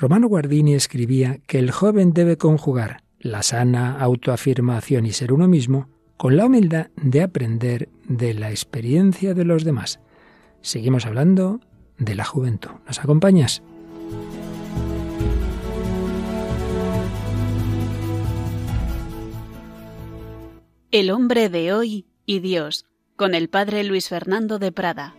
Romano Guardini escribía que el joven debe conjugar la sana autoafirmación y ser uno mismo con la humildad de aprender de la experiencia de los demás. Seguimos hablando de la juventud. ¿Nos acompañas? El hombre de hoy y Dios, con el padre Luis Fernando de Prada.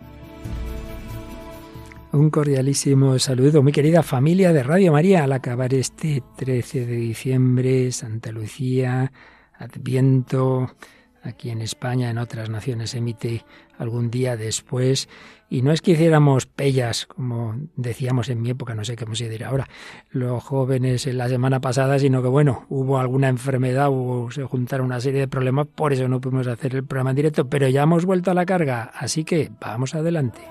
Un cordialísimo saludo, mi querida familia de Radio María, al acabar este 13 de diciembre, Santa Lucía, Adviento, aquí en España, en otras naciones emite algún día después. Y no es que hiciéramos pellas, como decíamos en mi época, no sé cómo se dirá ahora, los jóvenes en la semana pasada, sino que bueno, hubo alguna enfermedad, hubo, se juntaron una serie de problemas, por eso no pudimos hacer el programa en directo, pero ya hemos vuelto a la carga, así que vamos adelante.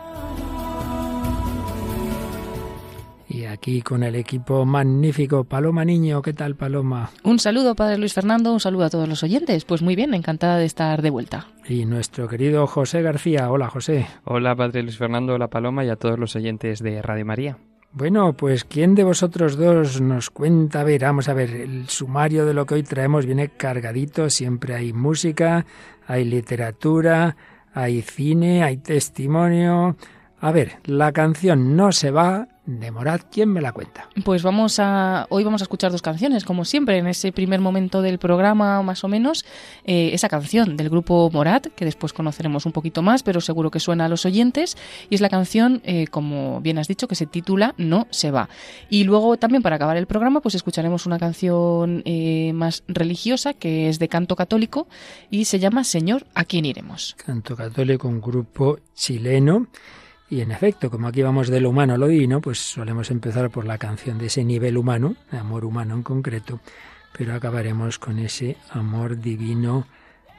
Aquí con el equipo magnífico, Paloma Niño, ¿qué tal Paloma? Un saludo, Padre Luis Fernando, un saludo a todos los oyentes. Pues muy bien, encantada de estar de vuelta. Y nuestro querido José García, hola José. Hola Padre Luis Fernando, hola Paloma y a todos los oyentes de Radio María. Bueno, pues ¿quién de vosotros dos nos cuenta? A ver, vamos a ver, el sumario de lo que hoy traemos viene cargadito, siempre hay música, hay literatura, hay cine, hay testimonio. A ver, la canción no se va, de Morat, ¿quién me la cuenta? Pues vamos a hoy vamos a escuchar dos canciones, como siempre en ese primer momento del programa, más o menos, eh, esa canción del grupo Morat, que después conoceremos un poquito más, pero seguro que suena a los oyentes, y es la canción, eh, como bien has dicho, que se titula No se va. Y luego también para acabar el programa, pues escucharemos una canción eh, más religiosa que es de canto católico y se llama Señor, ¿a quién iremos? Canto católico, un grupo chileno y en efecto, como aquí vamos de lo humano a lo divino, pues solemos empezar por la canción de ese nivel humano, de amor humano en concreto, pero acabaremos con ese amor divino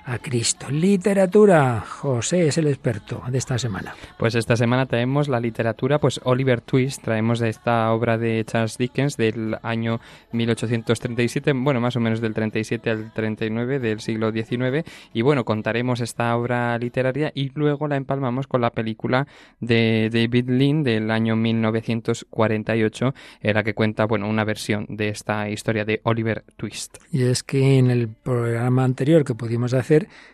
a Cristo. Literatura. José es el experto de esta semana. Pues esta semana traemos la literatura, pues Oliver Twist, traemos de esta obra de Charles Dickens del año 1837, bueno, más o menos del 37 al 39 del siglo XIX, y bueno, contaremos esta obra literaria y luego la empalmamos con la película de David Lean del año 1948, en la que cuenta, bueno, una versión de esta historia de Oliver Twist. Y es que en el programa anterior que pudimos hacer,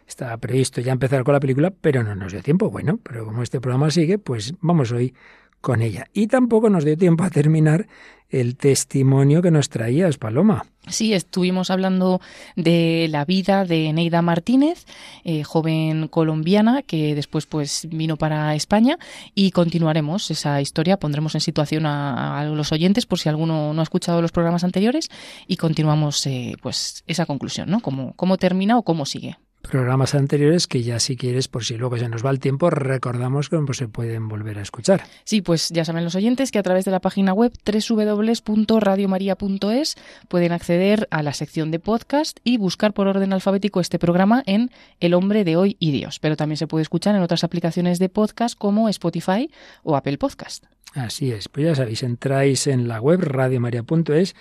estaba previsto ya empezar con la película, pero no nos dio tiempo. Bueno, pero como este programa sigue, pues vamos hoy con ella. Y tampoco nos dio tiempo a terminar el testimonio que nos traías, Paloma. Sí, estuvimos hablando de la vida de Neida Martínez, eh, joven colombiana que después pues vino para España y continuaremos esa historia, pondremos en situación a, a los oyentes por si alguno no ha escuchado los programas anteriores y continuamos eh, pues esa conclusión, ¿no? Cómo, cómo termina o cómo sigue programas anteriores que ya si quieres, por si luego se nos va el tiempo, recordamos cómo se pueden volver a escuchar. Sí, pues ya saben los oyentes que a través de la página web www.radiomaria.es pueden acceder a la sección de podcast y buscar por orden alfabético este programa en El hombre de hoy y Dios. Pero también se puede escuchar en otras aplicaciones de podcast como Spotify o Apple Podcast. Así es, pues ya sabéis, entráis en la web radiomaria.es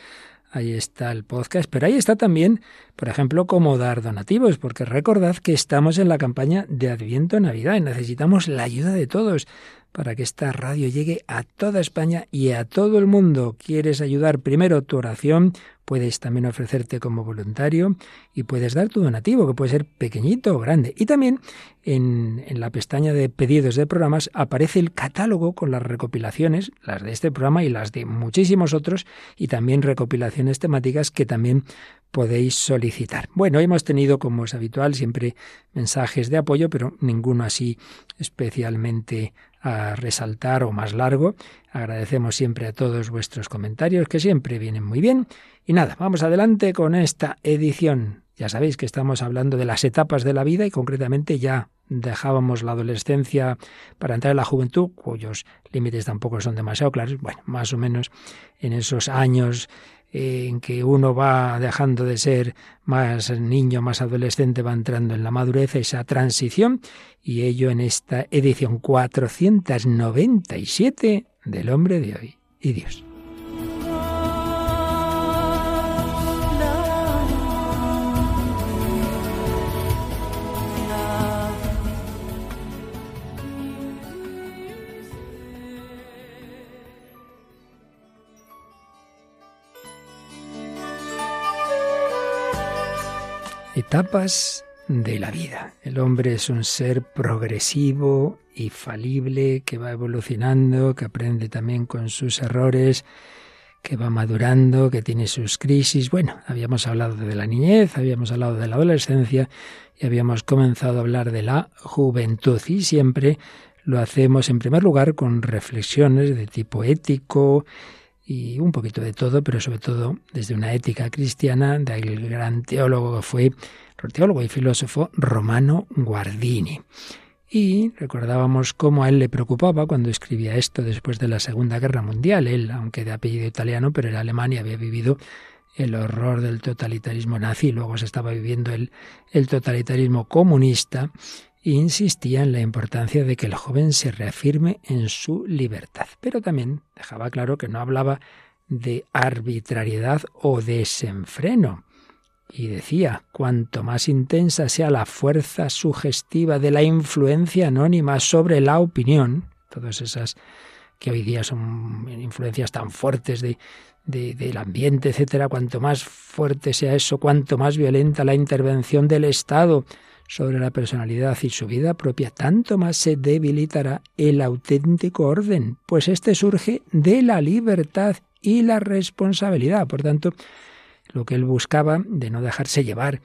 ahí está el podcast, pero ahí está también, por ejemplo, cómo dar donativos, porque recordad que estamos en la campaña de Adviento Navidad y necesitamos la ayuda de todos para que esta radio llegue a toda España y a todo el mundo. ¿Quieres ayudar? Primero tu oración, puedes también ofrecerte como voluntario y puedes dar tu donativo, que puede ser pequeñito o grande. Y también en, en, la pestaña de pedidos de programas aparece el catálogo con las recopilaciones, las de este programa y las de muchísimos otros, y también recopilaciones temáticas que también podéis solicitar. Bueno, hemos tenido, como es habitual, siempre mensajes de apoyo, pero ninguno así especialmente a resaltar o más largo. Agradecemos siempre a todos vuestros comentarios, que siempre vienen muy bien. Y nada, vamos adelante con esta edición. Ya sabéis que estamos hablando de las etapas de la vida y concretamente ya dejábamos la adolescencia para entrar en la juventud, cuyos límites tampoco son demasiado claros. Bueno, más o menos en esos años en que uno va dejando de ser más niño, más adolescente, va entrando en la madurez, esa transición, y ello en esta edición 497 del hombre de hoy y Dios. Etapas de la vida. El hombre es un ser progresivo y falible que va evolucionando, que aprende también con sus errores, que va madurando, que tiene sus crisis. Bueno, habíamos hablado de la niñez, habíamos hablado de la adolescencia y habíamos comenzado a hablar de la juventud y siempre lo hacemos en primer lugar con reflexiones de tipo ético y un poquito de todo, pero sobre todo desde una ética cristiana del gran teólogo que fue teólogo y filósofo Romano Guardini. Y recordábamos cómo a él le preocupaba cuando escribía esto después de la Segunda Guerra Mundial. Él, aunque de apellido italiano, pero era alemán y había vivido el horror del totalitarismo nazi, luego se estaba viviendo el, el totalitarismo comunista, insistía en la importancia de que el joven se reafirme en su libertad. Pero también dejaba claro que no hablaba de arbitrariedad o desenfreno. Y decía, cuanto más intensa sea la fuerza sugestiva de la influencia anónima sobre la opinión, todas esas que hoy día son influencias tan fuertes de, del ambiente, etcétera, cuanto más fuerte sea eso, cuanto más violenta la intervención del Estado sobre la personalidad y su vida propia, tanto más se debilitará el auténtico orden, pues éste surge de la libertad y la responsabilidad. Por tanto, lo que él buscaba de no dejarse llevar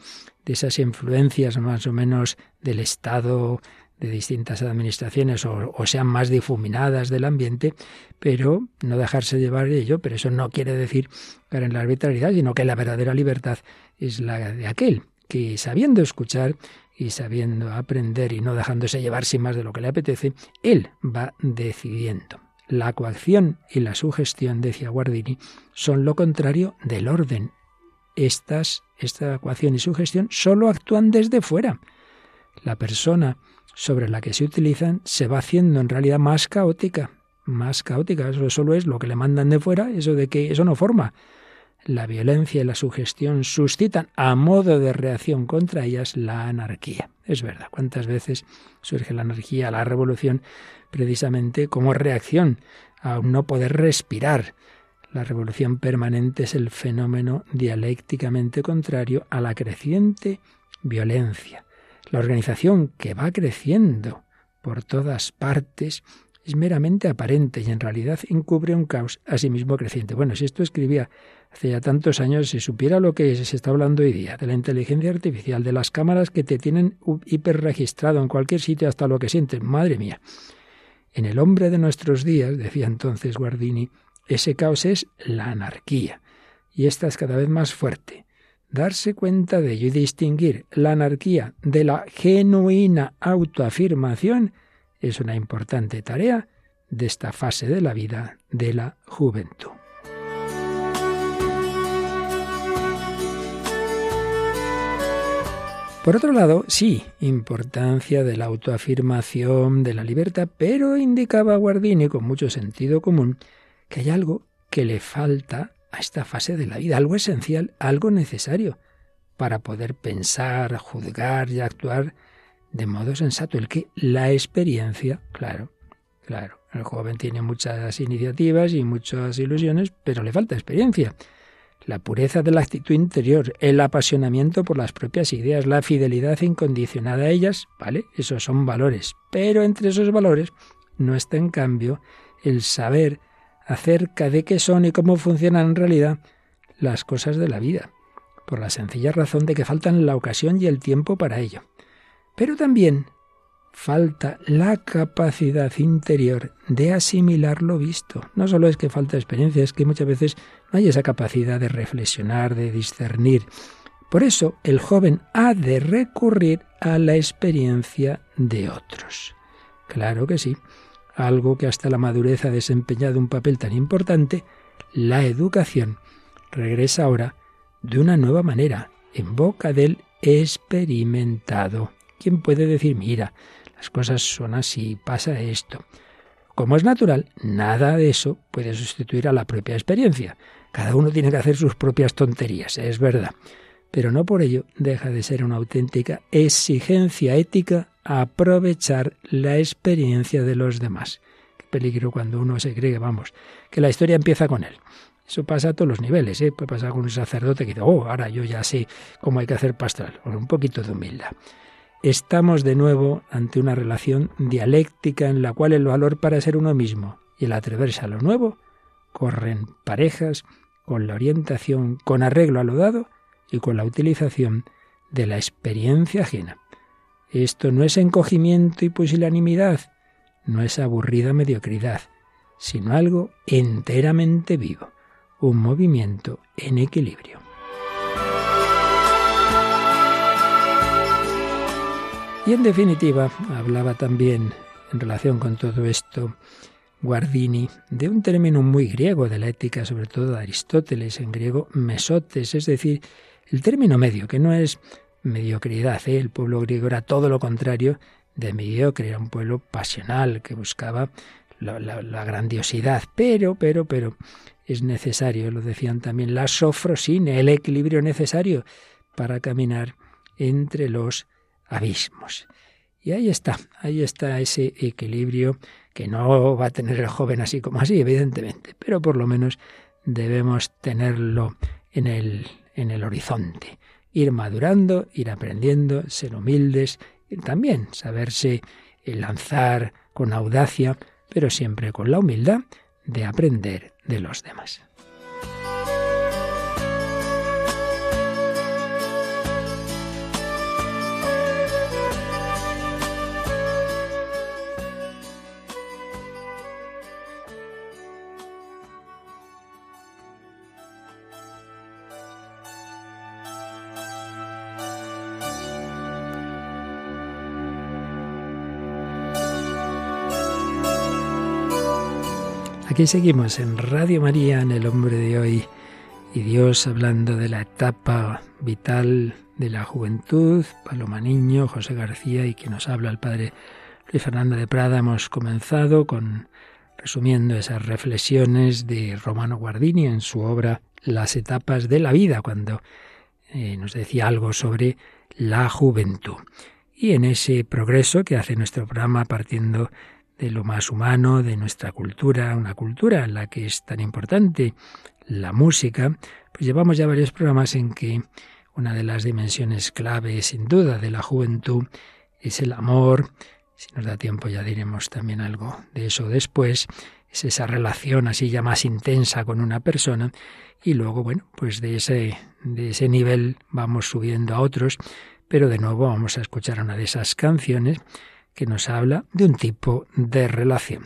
de esas influencias más o menos del Estado, de distintas administraciones o, sean más difuminadas del ambiente, pero no dejarse llevar de ello, pero eso no quiere decir caer en la arbitrariedad, sino que la verdadera libertad es la de aquel que sabiendo escuchar y sabiendo aprender y no dejándose llevar sin más de lo que le apetece, él va decidiendo. La coacción y la sugestión, decía Guardini, son lo contrario del orden. Estas, esta coacción y sugestión solo actúan desde fuera. La persona sobre la que se utilizan se va haciendo en realidad más caótica, más caótica. Eso solo es lo que le mandan de fuera, eso de que eso no forma. La violencia y la sugestión suscitan a modo de reacción contra ellas la anarquía. Es verdad, cuántas veces surge la anarquía, la revolución, precisamente como reacción a no poder respirar. La revolución permanente es el fenómeno dialécticamente contrario a la creciente violencia. La organización que va creciendo por todas partes es meramente aparente y en realidad encubre un caos a sí mismo creciente. Bueno, si esto escribía hace ya tantos años, si supiera lo que se está hablando hoy día, de la inteligencia artificial, de las cámaras que te tienen hiperregistrado en cualquier sitio hasta lo que sientes, madre mía. En el hombre de nuestros días, decía entonces Guardini, ese caos es la anarquía, y esta es cada vez más fuerte. Darse cuenta de ello y distinguir la anarquía de la genuina autoafirmación es una importante tarea de esta fase de la vida de la juventud. Por otro lado, sí, importancia de la autoafirmación, de la libertad, pero indicaba Guardini con mucho sentido común que hay algo que le falta a esta fase de la vida, algo esencial, algo necesario para poder pensar, juzgar y actuar de modo sensato, el que la experiencia, claro, claro, el joven tiene muchas iniciativas y muchas ilusiones, pero le falta experiencia. La pureza de la actitud interior, el apasionamiento por las propias ideas, la fidelidad incondicionada a ellas, ¿vale? Esos son valores. Pero entre esos valores no está en cambio el saber acerca de qué son y cómo funcionan en realidad las cosas de la vida, por la sencilla razón de que faltan la ocasión y el tiempo para ello. Pero también falta la capacidad interior de asimilar lo visto. No solo es que falta experiencia, es que muchas veces no hay esa capacidad de reflexionar, de discernir. Por eso el joven ha de recurrir a la experiencia de otros. Claro que sí algo que hasta la madurez ha desempeñado un papel tan importante, la educación regresa ahora de una nueva manera, en boca del experimentado. ¿Quién puede decir, mira, las cosas son así, pasa esto? Como es natural, nada de eso puede sustituir a la propia experiencia. Cada uno tiene que hacer sus propias tonterías, es verdad. Pero no por ello deja de ser una auténtica exigencia ética aprovechar la experiencia de los demás. Qué peligro cuando uno se cree, vamos, que la historia empieza con él. Eso pasa a todos los niveles, ¿eh? puede pasar con un sacerdote que dice, oh, ahora yo ya sé cómo hay que hacer pastoral, un poquito de humildad. Estamos de nuevo ante una relación dialéctica en la cual el valor para ser uno mismo y el atreverse a lo nuevo corren parejas con la orientación, con arreglo a lo dado y con la utilización de la experiencia ajena. Esto no es encogimiento y pusilanimidad, no es aburrida mediocridad, sino algo enteramente vivo, un movimiento en equilibrio. Y en definitiva, hablaba también en relación con todo esto Guardini de un término muy griego de la ética, sobre todo de Aristóteles, en griego mesotes, es decir, el término medio, que no es mediocridad, ¿eh? el pueblo griego era todo lo contrario de mediocre, era un pueblo pasional que buscaba la, grandiosidad, pero, pero, pero, es necesario, lo decían también, la sofrosine, el equilibrio necesario para caminar entre los abismos. Y ahí está, ahí está ese equilibrio que no va a tener el joven así como así, evidentemente, pero por lo menos debemos tenerlo en el, en el horizonte. Ir madurando, ir aprendiendo, ser humildes y también saberse lanzar con audacia, pero siempre con la humildad de aprender de los demás. Seguimos en Radio María, en El Hombre de Hoy, y Dios hablando de la etapa vital de la juventud, Paloma Niño, José García y quien nos habla el Padre Luis Fernando de Prada. Hemos comenzado con resumiendo esas reflexiones de Romano Guardini en su obra Las etapas de la vida, cuando eh, nos decía algo sobre la juventud. Y en ese progreso que hace nuestro programa partiendo de lo más humano, de nuestra cultura, una cultura en la que es tan importante la música, pues llevamos ya varios programas en que una de las dimensiones clave, sin duda, de la juventud es el amor. Si nos da tiempo ya diremos también algo de eso después. Es esa relación así ya más intensa con una persona y luego, bueno, pues de ese, de ese nivel vamos subiendo a otros, pero de nuevo vamos a escuchar una de esas canciones que nos habla de un tipo de relación.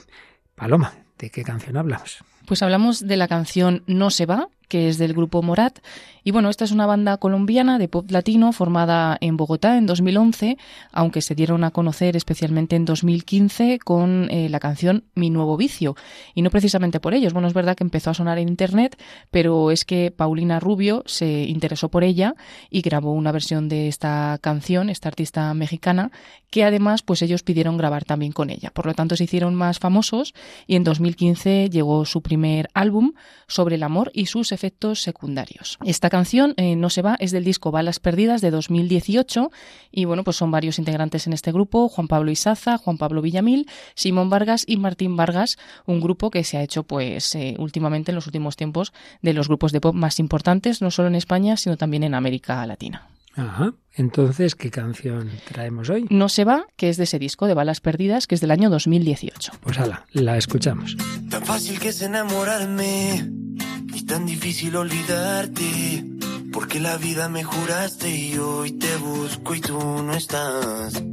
Paloma, ¿de qué canción hablamos? Pues hablamos de la canción No se va, que es del grupo Morat. Y bueno, esta es una banda colombiana de pop latino formada en Bogotá en 2011, aunque se dieron a conocer especialmente en 2015 con eh, la canción Mi nuevo vicio. Y no precisamente por ellos. Bueno, es verdad que empezó a sonar en internet, pero es que Paulina Rubio se interesó por ella y grabó una versión de esta canción, esta artista mexicana, que además pues ellos pidieron grabar también con ella. Por lo tanto se hicieron más famosos y en 2015 llegó su primer álbum sobre el amor y sus efectos secundarios. Esta canción, eh, No se va, es del disco Balas Perdidas de 2018 y bueno, pues son varios integrantes en este grupo, Juan Pablo Isaza, Juan Pablo Villamil, Simón Vargas y Martín Vargas, un grupo que se ha hecho pues eh, últimamente en los últimos tiempos de los grupos de pop más importantes, no solo en España, sino también en América Latina. Ajá. Entonces, ¿qué canción traemos hoy? No se va, que es de ese disco de Balas Perdidas, que es del año 2018. Pues ala, la escuchamos. Tan fácil que es enamorarme y tan difícil olvidarte. Porque la vida me juraste y hoy te busco y tú no estás.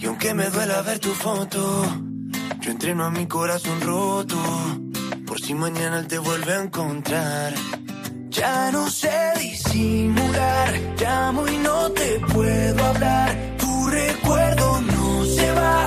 Y aunque me duela ver tu foto, yo entreno a mi corazón roto. Por si mañana él te vuelve a encontrar. Ya no sé disimular, llamo y no te puedo hablar. Tu recuerdo no se va,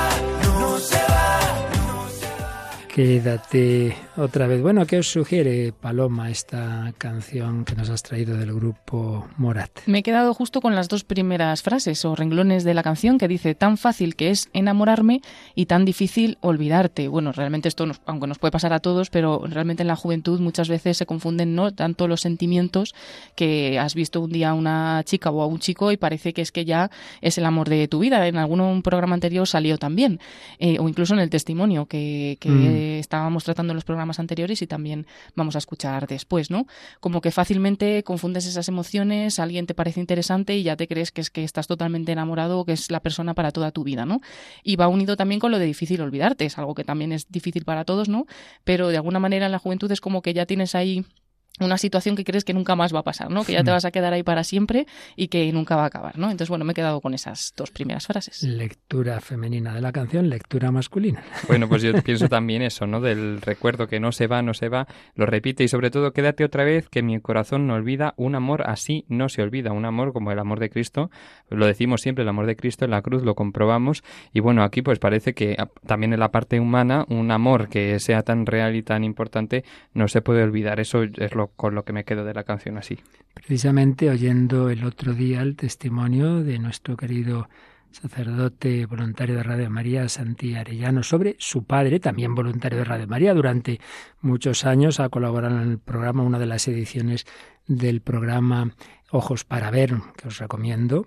Quédate otra vez. Bueno, ¿qué os sugiere, Paloma, esta canción que nos has traído del grupo Morat? Me he quedado justo con las dos primeras frases o renglones de la canción que dice tan fácil que es enamorarme y tan difícil olvidarte. Bueno, realmente esto, nos- aunque nos puede pasar a todos, pero realmente en la juventud muchas veces se confunden no tanto los sentimientos que has visto un día a una chica o a un chico y parece que es que ya es el amor de tu vida. En algún programa anterior salió también, eh, o incluso en el testimonio que, que Mm. Estábamos tratando en los programas anteriores y también vamos a escuchar después, ¿no? Como que fácilmente confundes esas emociones, alguien te parece interesante y ya te crees que es que estás totalmente enamorado o que es la persona para toda tu vida, ¿no? Y va unido también con lo de difícil olvidarte, es algo que también es difícil para todos, ¿no? Pero de alguna manera en la juventud es como que ya tienes ahí una situación que crees que nunca más va a pasar, ¿no? Que ya te Mm. vas a quedar ahí para siempre y que nunca va a acabar, ¿no? Entonces, bueno, me he quedado con esas dos primeras frases. Lectura femenina de la canción, lectura masculina. Bueno, pues yo pienso también eso, ¿no? Del recuerdo que no se va, no se va, lo repite y sobre todo quédate otra vez que mi corazón no olvida, un amor así no se olvida, un amor como el amor de Cristo, lo decimos siempre, el amor de Cristo en la cruz lo comprobamos y bueno, aquí pues parece que ah, también en la parte humana un amor que sea tan real y tan importante no se puede olvidar, eso es lo con lo que me quedo de la canción así. Precisamente oyendo el otro día el testimonio de nuestro querido sacerdote voluntario de Radio María, Santi Arellano, sobre su padre, también voluntario de Radio María. Durante muchos años ha colaborado en el programa, una de las ediciones del programa Ojos para Ver, que os recomiendo.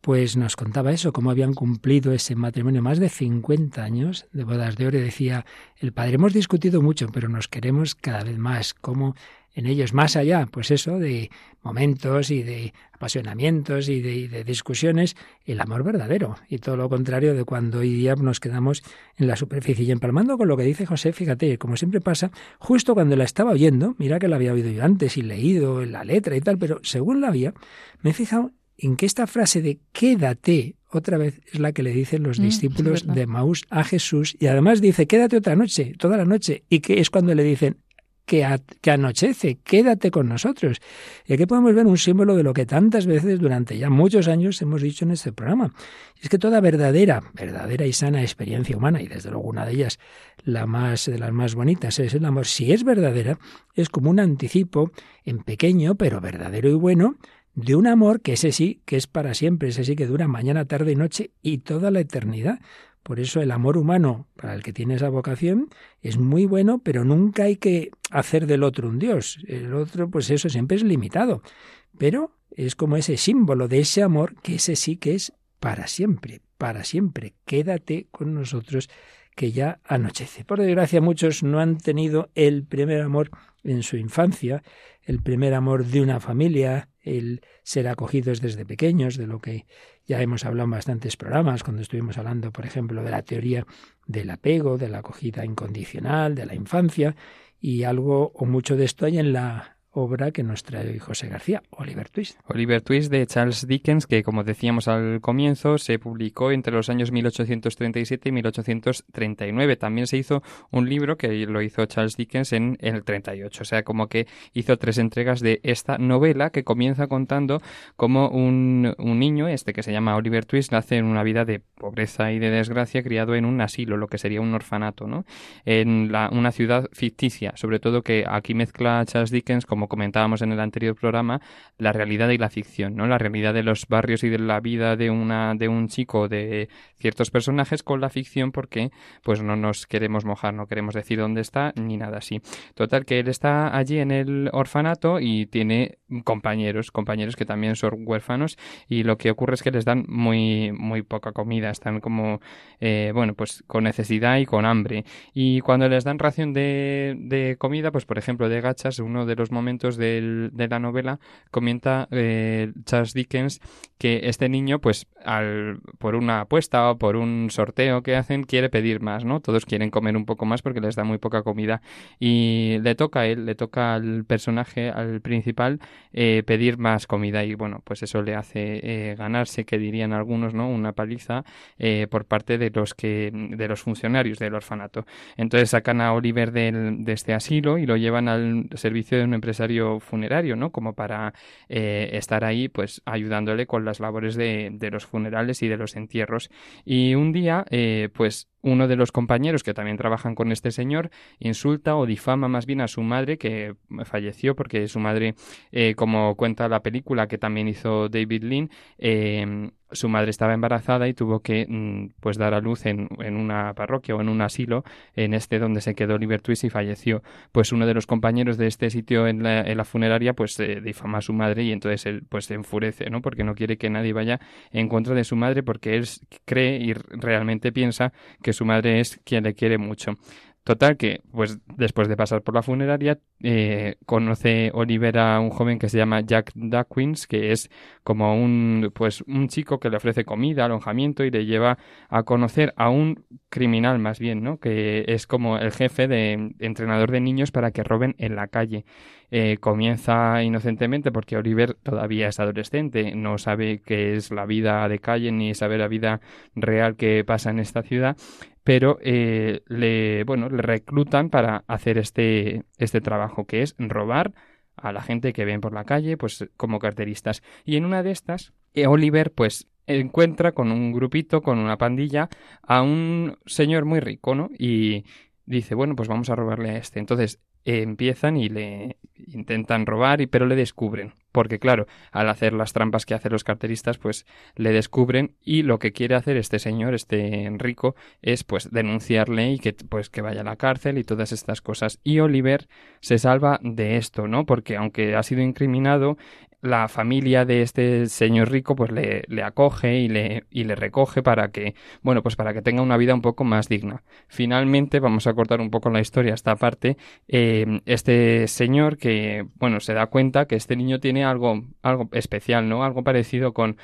Pues nos contaba eso, cómo habían cumplido ese matrimonio más de 50 años de bodas de oro. Y decía, el padre, hemos discutido mucho, pero nos queremos cada vez más. Cómo en ellos, más allá, pues eso, de momentos y de apasionamientos y de, discusiones, el amor verdadero y todo lo contrario de cuando hoy día nos quedamos en la superficie. Y empalmando con lo que dice José, fíjate, como siempre pasa, justo cuando la estaba oyendo, mira que la había oído yo antes y leído en la letra y tal, pero según la había, me he fijado en que esta frase de quédate otra vez es la que le dicen los Mm, discípulos de Maús a Jesús y además dice quédate otra noche, toda la noche y que es cuando le dicen que, a- que anochece, quédate con nosotros. Y aquí podemos ver un símbolo de lo que tantas veces durante ya muchos años hemos dicho en este programa. Y es que toda verdadera, verdadera y sana experiencia humana, y desde luego una de ellas, la más de las más bonitas, es el amor. Si es verdadera, es como un anticipo en pequeño, pero verdadero y bueno, de un amor que ese sí, que es para siempre, ese sí que dura mañana, tarde y noche y toda la eternidad. Por eso el amor humano, para el que tiene esa vocación, es muy bueno, pero nunca hay que hacer del otro un Dios. El otro, pues eso siempre es limitado. Pero es como ese símbolo de ese amor, que ese sí que es para siempre, para siempre. Quédate con nosotros, que ya anochece. Por desgracia, muchos no han tenido el primer amor en su infancia, el primer amor de una familia, el ser acogidos desde pequeños, de lo que ya hemos hablado en bastantes programas, cuando estuvimos hablando, por ejemplo, de la teoría del apego, de la acogida incondicional, de la infancia, y algo o mucho de esto hay en la obra que nos trae José García, Oliver Twist. Oliver Twist de Charles Dickens, que como decíamos al comienzo, se publicó entre los años 1837 y 1839. También se hizo un libro que lo hizo Charles Dickens en, el 38. O sea, como que hizo tres entregas de esta novela que comienza contando cómo un, un niño, este que se llama Oliver Twist, nace en una vida de pobreza y de desgracia, criado en un asilo, lo que sería un orfanato, ¿no? En la, una ciudad ficticia, sobre todo que aquí mezcla Charles Dickens, como comentábamos en el anterior programa, la realidad y la ficción, ¿no? La realidad de los barrios y de la vida de una de un chico de ciertos personajes con la ficción porque pues no nos queremos mojar, no queremos decir dónde está ni nada así. Total que él está allí en el orfanato y tiene compañeros, compañeros que también son huérfanos y lo que ocurre es que les dan muy muy poca comida, están como eh, bueno, pues con necesidad y con hambre y cuando les dan ración de, de comida, pues por ejemplo de gachas, uno de los momentos de la novela comenta eh, Charles Dickens que este niño, pues al, por una apuesta o por un sorteo que hacen, quiere pedir más, ¿no? Todos quieren comer un poco más porque les da muy poca comida y le toca a él, le toca al personaje, al principal, eh, pedir más comida y bueno, pues eso le hace eh, ganarse, que dirían algunos, ¿no? Una paliza por parte de los que de los funcionarios del orfanato. Entonces sacan a Oliver del, de este asilo y lo llevan al servicio de un funerario, ¿no? Como para eh, estar ahí, pues ayudándole con las labores de, de, los funerales y de los entierros. Y un día, eh, pues uno de los compañeros que también trabajan con este señor insulta o difama más bien a su madre que falleció porque su madre, eh, como cuenta la película que también hizo David Lean, eh, su madre estaba embarazada y tuvo que mm, pues dar a luz en, en, una parroquia o en un asilo en este donde se quedó Oliver Twist y falleció. Pues uno de los compañeros de este sitio en la, en la funeraria pues eh, difama a su madre y entonces él pues se enfurece no porque no quiere que nadie vaya en contra de su madre porque él cree y realmente piensa que su madre es quien le quiere mucho Total que, pues después de pasar por la funeraria, eh, conoce Oliver a un joven que se llama Jack Duckwins, que es como un, pues, un chico que le ofrece comida, alojamiento y le lleva a conocer a un criminal más bien, ¿no? Que es como el jefe de entrenador de niños para que roben en la calle. Eh, comienza inocentemente porque Oliver todavía es adolescente, no sabe qué es la vida de calle ni sabe la vida real que pasa en esta ciudad pero eh, le, bueno, le reclutan para hacer este, este trabajo, que es robar a la gente que ven por la calle, pues como carteristas. Y en una de estas, eh, Oliver, pues encuentra con un grupito, con una pandilla, a un señor muy rico, ¿no? Y dice, bueno, pues vamos a robarle a este. Entonces empiezan y le intentan robar, y, pero le descubren. Porque claro, al hacer las trampas que hacen los carteristas, pues le descubren y lo que quiere hacer este señor, este rico, es pues denunciarle y que pues que vaya a la cárcel y todas estas cosas. Y Oliver se salva de esto, ¿no? Porque aunque ha sido incriminado, la familia de este señor rico pues le, le, acoge y le, y le recoge para que, bueno, pues para que tenga una vida un poco más digna. Finalmente, vamos a cortar un poco la historia esta parte, eh, este señor que, bueno, se da cuenta que este niño tiene algo, algo especial, ¿no? Algo parecido con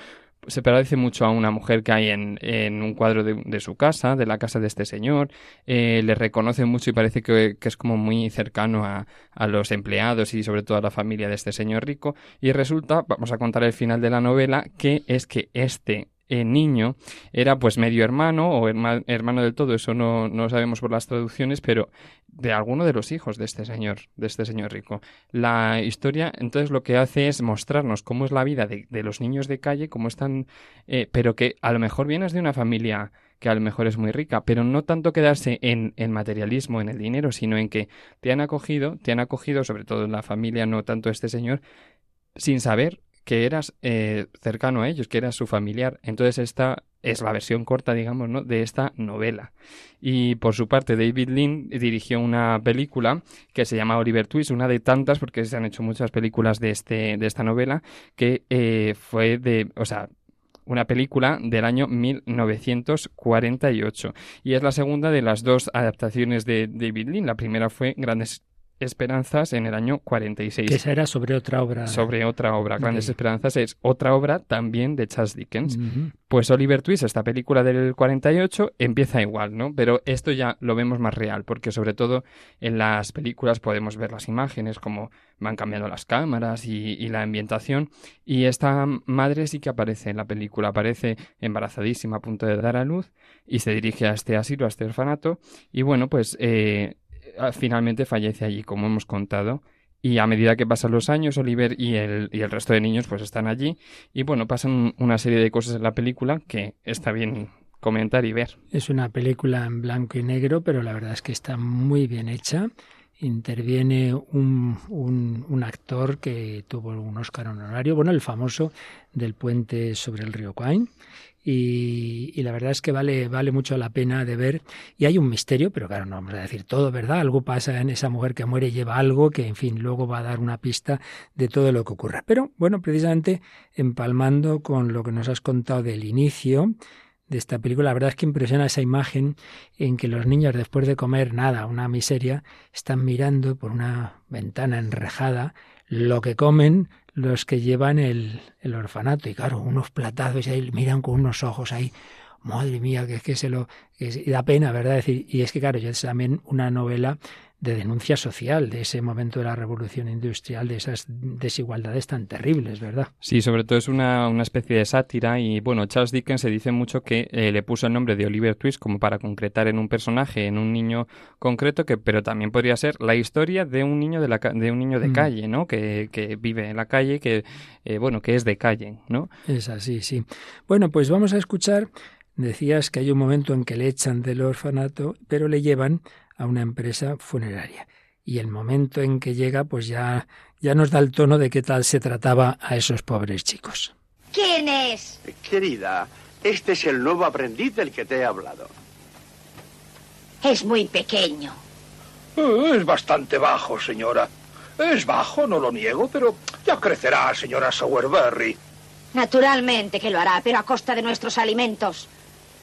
se parece mucho a una mujer que hay en, en un cuadro de, su casa, de la casa de este señor. Eh, le reconoce mucho y parece que, que es como muy cercano a, a, los empleados y sobre todo a la familia de este señor rico. Y resulta, vamos a contar el final de la novela, que es que este niño era pues medio hermano o hermano del todo, eso no, no sabemos por las traducciones, pero de alguno de los hijos de este señor, de este señor rico. La historia entonces lo que hace es mostrarnos cómo es la vida de, de los niños de calle, cómo están, eh, pero que a lo mejor vienes de una familia que a lo mejor es muy rica, pero no tanto quedarse en el materialismo, en el dinero, sino en que te han acogido, te han acogido, sobre todo en la familia, no tanto este señor, sin saber que eras eh, cercano a ellos, que eras su familiar. Entonces esta es la versión corta, digamos, ¿no? de esta novela. Y por su parte, David Lean dirigió una película que se llama Oliver Twist, una de tantas, porque se han hecho muchas películas de, este, de esta novela, que eh, fue de, o sea, una película del año 1948 y es la segunda de las dos adaptaciones de David Lean. La primera fue Grandes Esperanzas en el año 46. Que esa era sobre otra obra. Sobre otra obra. Grandes. Esperanzas es otra obra también de Charles Dickens. Pues Oliver Twist, esta película del 48, empieza igual, ¿no? Pero esto ya lo vemos más real, porque sobre todo en las películas podemos ver las imágenes, como van cambiando las cámaras y, y la ambientación. Y esta madre sí que aparece en la película, aparece embarazadísima, a punto de dar a luz, y se dirige a este asilo, a este orfanato, y bueno, pues eh, finalmente fallece allí, como hemos contado. Y a medida que pasan los años, Oliver y el, y el resto de niños pues están allí. Y bueno, pasan una serie de cosas en la película que está bien comentar y ver. Es una película en blanco y negro, pero la verdad es que está muy bien hecha. Interviene un, un, un actor que tuvo un Oscar honorario, bueno, el famoso del puente sobre el río Quine. Y, la verdad es que vale, vale mucho la pena de ver. Y hay un misterio, pero claro, no vamos a decir todo, ¿verdad? Algo pasa en esa mujer que muere, lleva algo que, en fin, luego va a dar una pista de todo lo que ocurra. Pero bueno, precisamente empalmando con lo que nos has contado del inicio, de esta película. La verdad es que impresiona esa imagen en que los niños después de comer nada, una miseria, están mirando por una ventana enrejada lo que comen los que llevan el, el orfanato. Y claro, unos platazos y ahí miran con unos ojos ahí. Madre mía, que es que se lo... Que es, y da pena, ¿verdad? Decir, y es que claro, es también una novela de denuncia social de ese momento de la revolución industrial, de esas desigualdades tan terribles, ¿verdad? Sí, sobre todo es una, una especie de sátira y bueno, Charles Dickens se dice mucho que eh, le puso el nombre de Oliver Twist como para concretar en un personaje, en un niño concreto, que pero también podría ser la historia de un niño de, la, de un niño de mm. calle, ¿no? Que, que, vive en la calle, que eh, bueno, que es de calle, ¿no? Es así, sí. Bueno, pues vamos a escuchar. Decías que hay un momento en que le echan del orfanato, pero le llevan a una empresa funeraria. Y el momento en que llega, pues ya, ya nos da el tono de qué tal se trataba a esos pobres chicos. ¿Quién es? Querida, este es el nuevo aprendiz del que te he hablado. Es muy pequeño. Eh, es bastante bajo, señora. Es bajo, no lo niego, pero ya crecerá, señora Sowerberry. Naturalmente que lo hará, pero a costa de nuestros alimentos.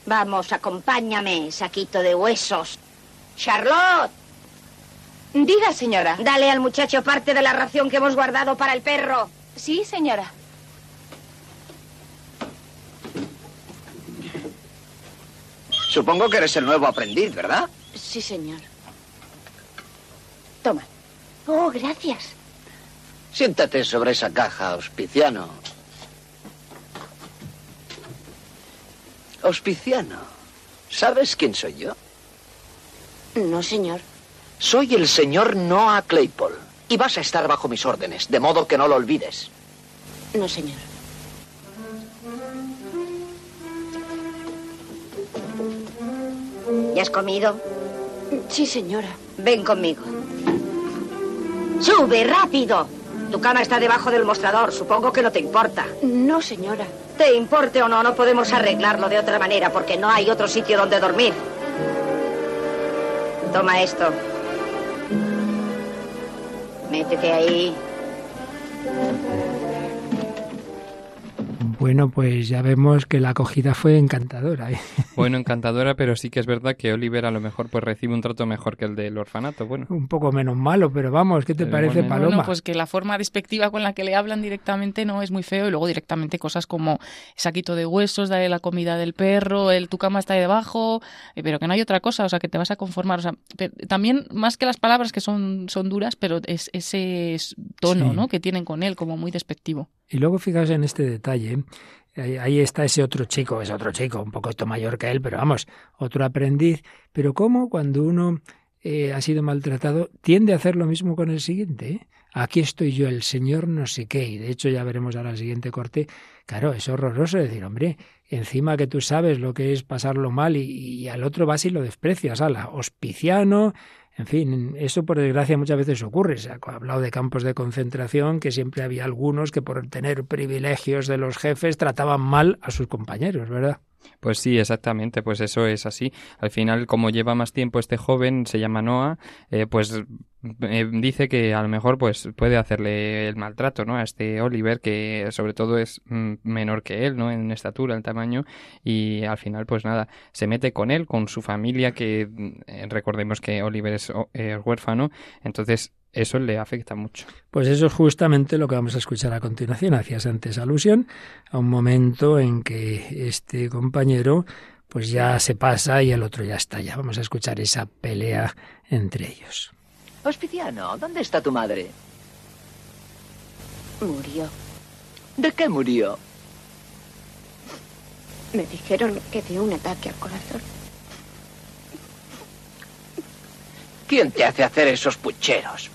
Vamos, acompáñame, saquito de huesos. Charlotte. Diga, señora. Dale al muchacho parte de la ración que hemos guardado para el perro. Sí, señora. Supongo que eres el nuevo aprendiz, ¿verdad? Sí, señor. Toma. Oh, gracias. Siéntate sobre esa caja, Hospiciano. Hospiciano, ¿sabes quién soy yo? No, señor. Soy el señor Noah Claypole y vas a estar bajo mis órdenes, de modo que no lo olvides. No, señor. ¿Ya has comido? Sí, señora. Ven conmigo. ¡Sube, rápido! Tu cama está debajo del mostrador. Supongo que no te importa. No, señora. Te importe o no, no podemos arreglarlo de otra manera porque no hay otro sitio donde dormir. Toma esto. Métete ahí. Bueno, pues ya vemos que la acogida fue encantadora. ¿eh? Bueno, encantadora, pero sí que es verdad que Oliver a lo mejor pues recibe un trato mejor que el del orfanato. Bueno, un poco menos malo, pero vamos, ¿qué te Pero parece. Paloma? Bueno, pues que la forma despectiva con la que le hablan directamente no es muy feo y luego directamente cosas como saquito de huesos, dale la comida del perro, el tu cama está ahí debajo, eh, pero que no hay otra cosa, o sea, que te vas a conformar. O sea, también más que las palabras que son, son duras, pero es ese es tono, Sí. ¿no? Que tienen con él como muy despectivo. Y luego fijaos en este detalle. Ahí, está ese otro chico, es otro chico, un poquito mayor que él, pero vamos, otro aprendiz. Pero cómo cuando uno eh, ha sido maltratado, tiende a hacer lo mismo con el siguiente. ¿eh? Aquí estoy yo, el señor no sé qué. Y de hecho ya veremos ahora el siguiente corte. Claro, es horroroso decir, hombre, encima que tú sabes lo que es pasarlo mal y, y al otro vas y lo desprecias. Ala, hospiciano, en fin, eso por desgracia muchas veces ocurre. Se ha hablado de campos de concentración, que siempre había algunos que por tener privilegios de los jefes trataban mal a sus compañeros, ¿verdad? Pues sí, exactamente, pues eso es así. Al final, como lleva más tiempo este joven, se llama Noah, eh, pues eh, dice que a lo mejor pues puede hacerle el maltrato, ¿no? A este Oliver, que sobre todo es mm, menor que él, ¿no? En estatura, en tamaño, y al final, pues nada, se mete con él, con su familia, que mm, recordemos que Oliver es huérfano, entonces eso le afecta mucho. Pues eso es justamente lo que vamos a escuchar a continuación. Hacías antes alusión a un momento en que este compañero pues ya se pasa y el otro ya está. Ya vamos a escuchar esa pelea entre ellos. Hospiciano, ¿dónde está tu madre? Murió. ¿De qué murió? Me dijeron que dio un ataque al corazón. ¿Quién te hace hacer esos pucheros?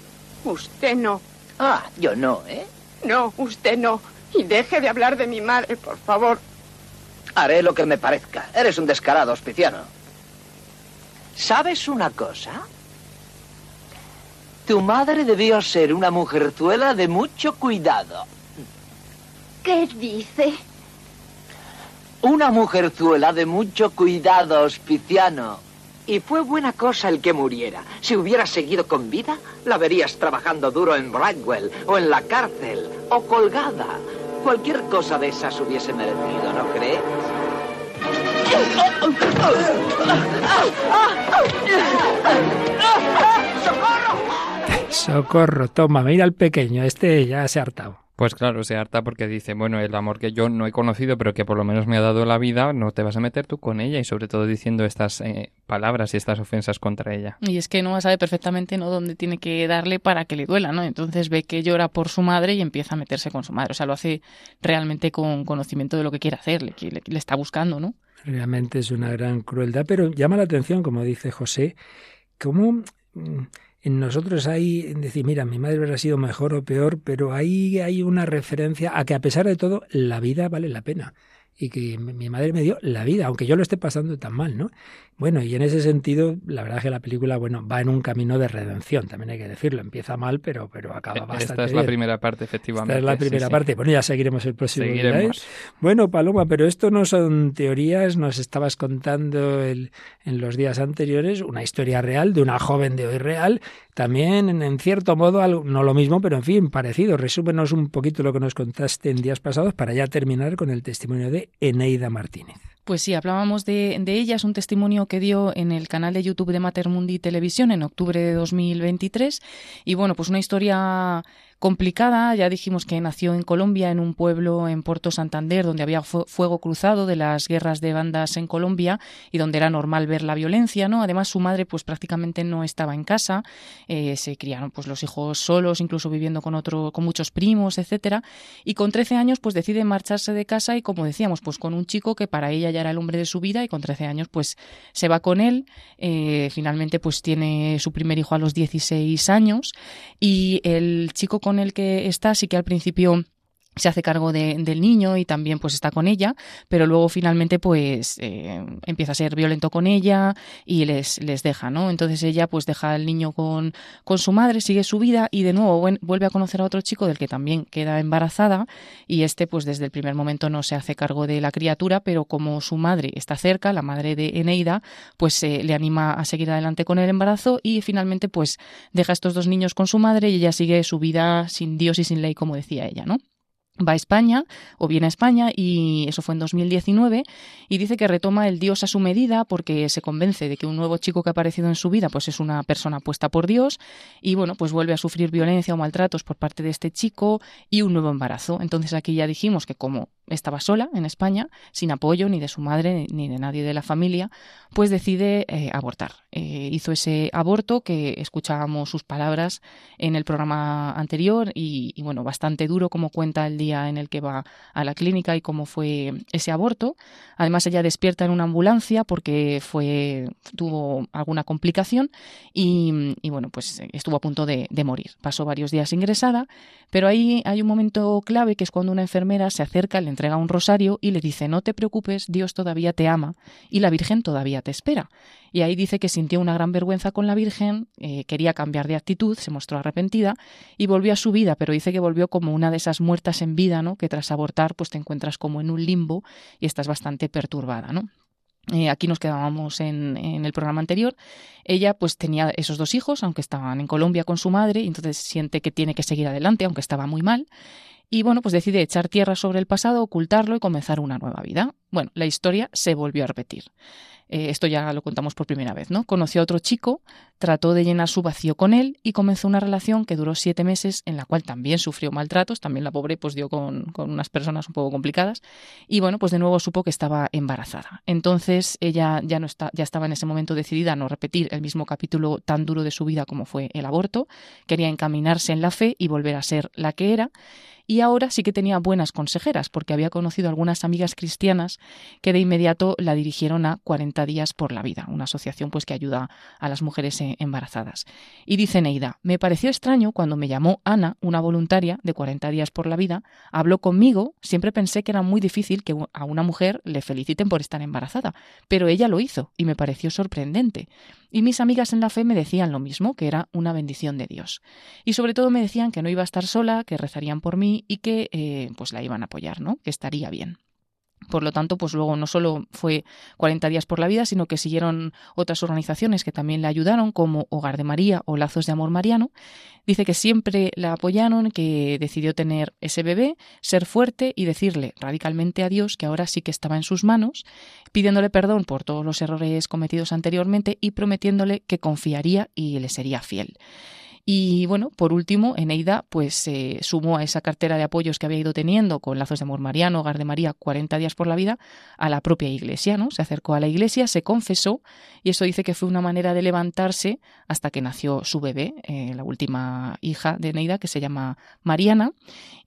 Usted no. Ah, yo no, ¿eh? No, usted no. Y deje de hablar de mi madre, por favor. Haré lo que me parezca. Eres un descarado, hospiciano. ¿Sabes una cosa? Tu madre debió ser una mujerzuela de mucho cuidado. ¿Qué dice? Una mujerzuela de mucho cuidado, hospiciano. Y fue buena cosa el que muriera. Si hubiera seguido con vida, la verías trabajando duro en Brightwell, o en la cárcel, o colgada. Cualquier cosa de esas hubiese merecido, ¿no crees? Socorro, toma, mira al pequeño, este ya se ha hartado. Pues claro, se harta porque dice, bueno, el amor que yo no he conocido, pero que por lo menos me ha dado la vida, no te vas a meter tú con ella y sobre todo diciendo estas eh, palabras y estas ofensas contra ella. Y es que no sabe perfectamente no dónde tiene que darle para que le duela, ¿no? Entonces ve que llora por su madre y empieza a meterse con su madre. O sea, lo hace realmente con conocimiento de lo que quiere hacer, que le, le está buscando, ¿no? Realmente es una gran crueldad, pero llama la atención, como dice José, cómo mm, en nosotros hay decir, mira, mi madre hubiera sido mejor o peor, pero ahí hay una referencia a que a pesar de todo, la vida vale la pena. Y que mi madre me dio la vida, aunque yo lo esté pasando tan mal, ¿no? Bueno, y en ese sentido, la verdad es que la película, bueno, va en un camino de redención, también hay que decirlo. Empieza mal, pero, pero acaba bastante Esta es bien. la primera parte, efectivamente. Esta es la primera sí. parte. Bueno, ya seguiremos el próximo. ¿eh? Seguiremos. Bueno, Paloma, pero esto no son teorías, nos estabas contando el- en los días anteriores una historia real de una joven de hoy real, también en, cierto modo, no lo mismo, pero en fin, parecido. Resúmenos un poquito lo que nos contaste en días pasados para ya terminar con el testimonio de Eneida Martínez. Pues sí, hablábamos de, de ella, es un testimonio que dio en el canal de YouTube de Matermundi Televisión en octubre de 2023 y bueno, pues una historia complicada, ya dijimos que nació en Colombia, en un pueblo en Puerto Santander, donde había fu- fuego cruzado de las guerras de bandas en Colombia y donde era normal ver la violencia, ¿no? Además su madre pues prácticamente no estaba en casa, eh, se criaron pues los hijos solos, incluso viviendo con otro, con muchos primos, etcétera, y con 13 años pues decide marcharse de casa y como decíamos pues con un chico que para ella ya era el hombre de su vida y con 13 años pues se va con él. Eh, finalmente pues tiene su primer hijo a los 16 años y el chico con el que está sí que al principio se hace cargo de- del niño y también pues está con ella, pero luego finalmente pues eh, empieza a ser violento con ella y les, les deja, ¿no? Entonces ella pues deja al niño con, con su madre, sigue su vida y de nuevo vuelve a conocer a otro chico del que también queda embarazada y este pues desde el primer momento no se hace cargo de la criatura, pero como su madre está cerca, la madre de Eneida, pues eh, le anima a seguir adelante con el embarazo y finalmente pues deja a estos dos niños con su madre y ella sigue su vida sin Dios y sin ley, como decía ella, ¿no? Va a España o viene a España y eso fue en 2019 y dice que retoma el Dios a su medida porque se convence de que un nuevo chico que ha aparecido en su vida pues es una persona puesta por Dios y bueno pues vuelve a sufrir violencia o maltratos por parte de este chico y un nuevo embarazo. Entonces aquí ya dijimos que como estaba sola en España sin apoyo ni de su madre ni de nadie de la familia pues decide eh, abortar Eh, hizo ese aborto que escuchábamos sus palabras en el programa anterior y, y bueno bastante duro como cuenta el día en el que va a la clínica y cómo fue ese aborto. Además, ella despierta en una ambulancia porque fue tuvo alguna complicación y, y, bueno, pues estuvo a punto de, de, morir. Pasó varios días ingresada, pero ahí hay un momento clave que es cuando una enfermera se acerca, le entrega un rosario y le dice, no te preocupes, Dios todavía te ama y la Virgen todavía te espera. Y ahí dice que sintió una gran vergüenza con la Virgen, eh, quería cambiar de actitud, se mostró arrepentida y volvió a su vida, pero dice que volvió como una de esas muertas en vida, ¿no? Que tras abortar, pues te encuentras como en un limbo y estás bastante perturbada, ¿no? Eh, aquí nos quedábamos en, en, el programa anterior. Ella pues tenía esos dos hijos, aunque estaban en Colombia con su madre, y entonces siente que tiene que seguir adelante, aunque estaba muy mal. y bueno, pues decide echar tierra sobre el pasado, ocultarlo y comenzar una nueva vida. Bueno, la historia se volvió a repetir. Eh, esto ya lo contamos por primera vez, ¿no? Conoció a otro chico, trató de llenar su vacío con él y comenzó una relación que duró siete meses en la cual también sufrió maltratos, también la pobre pues dio con, con unas personas un poco complicadas y bueno, pues de nuevo supo que estaba embarazada. Entonces ella ya, no está, ya estaba en ese momento decidida a no repetir el mismo capítulo tan duro de su vida como fue el aborto, quería encaminarse en la fe y volver a ser la que era y ahora sí que tenía buenas consejeras porque había conocido algunas amigas cristianas que de inmediato la dirigieron a 40 días por la vida, una asociación pues que ayuda a las mujeres eh, embarazadas. Y dice Neida, me pareció extraño cuando me llamó Ana, una voluntaria de 40 días por la vida, habló conmigo, siempre pensé que era muy difícil que a una mujer le feliciten por estar embarazada, pero ella lo hizo y me pareció sorprendente. Y mis amigas en la fe me decían lo mismo, que era una bendición de Dios. Y sobre todo me decían que no iba a estar sola, que rezarían por mí y que eh, pues la iban a apoyar, ¿no? Que estaría bien. Por lo tanto, pues luego no solo fue 40 días por la vida, sino que siguieron otras organizaciones que también le ayudaron, como Hogar de María o Lazos de Amor Mariano. Dice que siempre la apoyaron, que decidió tener ese bebé, ser fuerte y decirle radicalmente a Dios que ahora sí que estaba en sus manos, pidiéndole perdón por todos los errores cometidos anteriormente y prometiéndole que confiaría y le sería fiel. Y bueno, por último, Eneida pues se sumó a esa cartera de apoyos que había ido teniendo con Lazos de Amor Mariano, Hogar de María, 40 días por la vida, a la propia iglesia, ¿no? Se acercó a la iglesia, se confesó y eso dice que fue una manera de levantarse hasta que nació su bebé, eh, la última hija de Eneida, que se llama Mariana.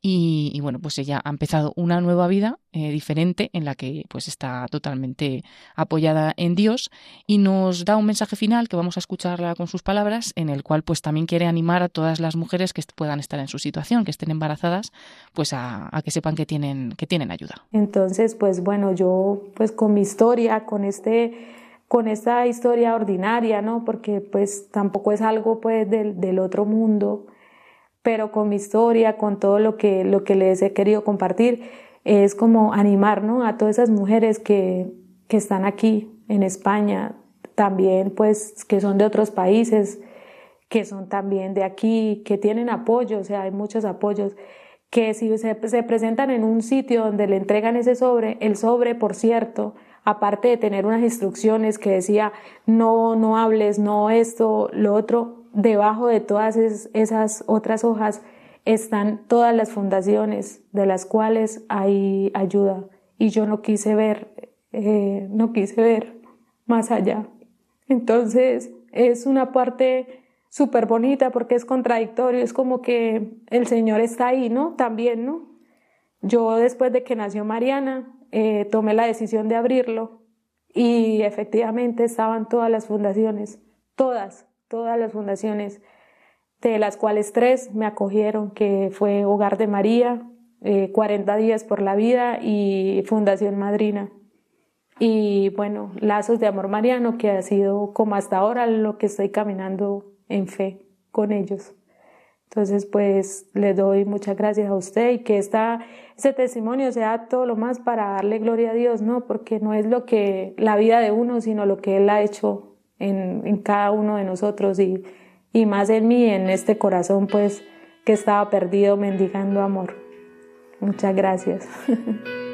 Y, bueno, pues ella ha empezado una nueva vida eh, diferente en la que pues está totalmente apoyada en Dios y nos da un mensaje final que vamos a escucharla con sus palabras en el cual pues también quiere animar a todas las mujeres que puedan estar en su situación, que estén embarazadas, pues a, que sepan que tienen, que tienen ayuda. Entonces, pues bueno, yo pues con mi historia, con este con esta historia ordinaria, ¿no? Porque pues tampoco es algo pues del, del otro mundo, pero con mi historia, con todo lo que, lo que les he querido compartir, es como animar ¿no? a todas esas mujeres que, que están aquí en España, también pues que son de otros países, que son también de aquí, que tienen apoyo, o sea, hay muchos apoyos, que si se, se presentan en un sitio donde le entregan ese sobre, el sobre, por cierto, aparte de tener unas instrucciones que decía no, no hables, no esto, lo otro, debajo de todas esas otras hojas están todas las fundaciones de las cuales hay ayuda y yo no quise ver, eh, no quise ver más allá. Entonces es una parte súper bonita porque es contradictorio, es como que el Señor está ahí, ¿no? También, ¿no? Yo después de que nació Mariana eh, tomé la decisión de abrirlo y efectivamente estaban todas las fundaciones, todas, todas las fundaciones, de las cuales tres me acogieron, que fue Hogar de María, 40 eh, días por la vida y Fundación Madrina. Y bueno, Lazos de Amor Mariano, que ha sido como hasta ahora lo que estoy caminando en fe con ellos. Entonces, pues le doy muchas gracias a usted y que esta, ese testimonio sea todo lo más para darle gloria a Dios, ¿no? Porque no es lo que la vida de uno, sino lo que Él ha hecho en, en cada uno de nosotros y, y más en mí, en este corazón, pues, que estaba perdido mendigando amor. Muchas gracias.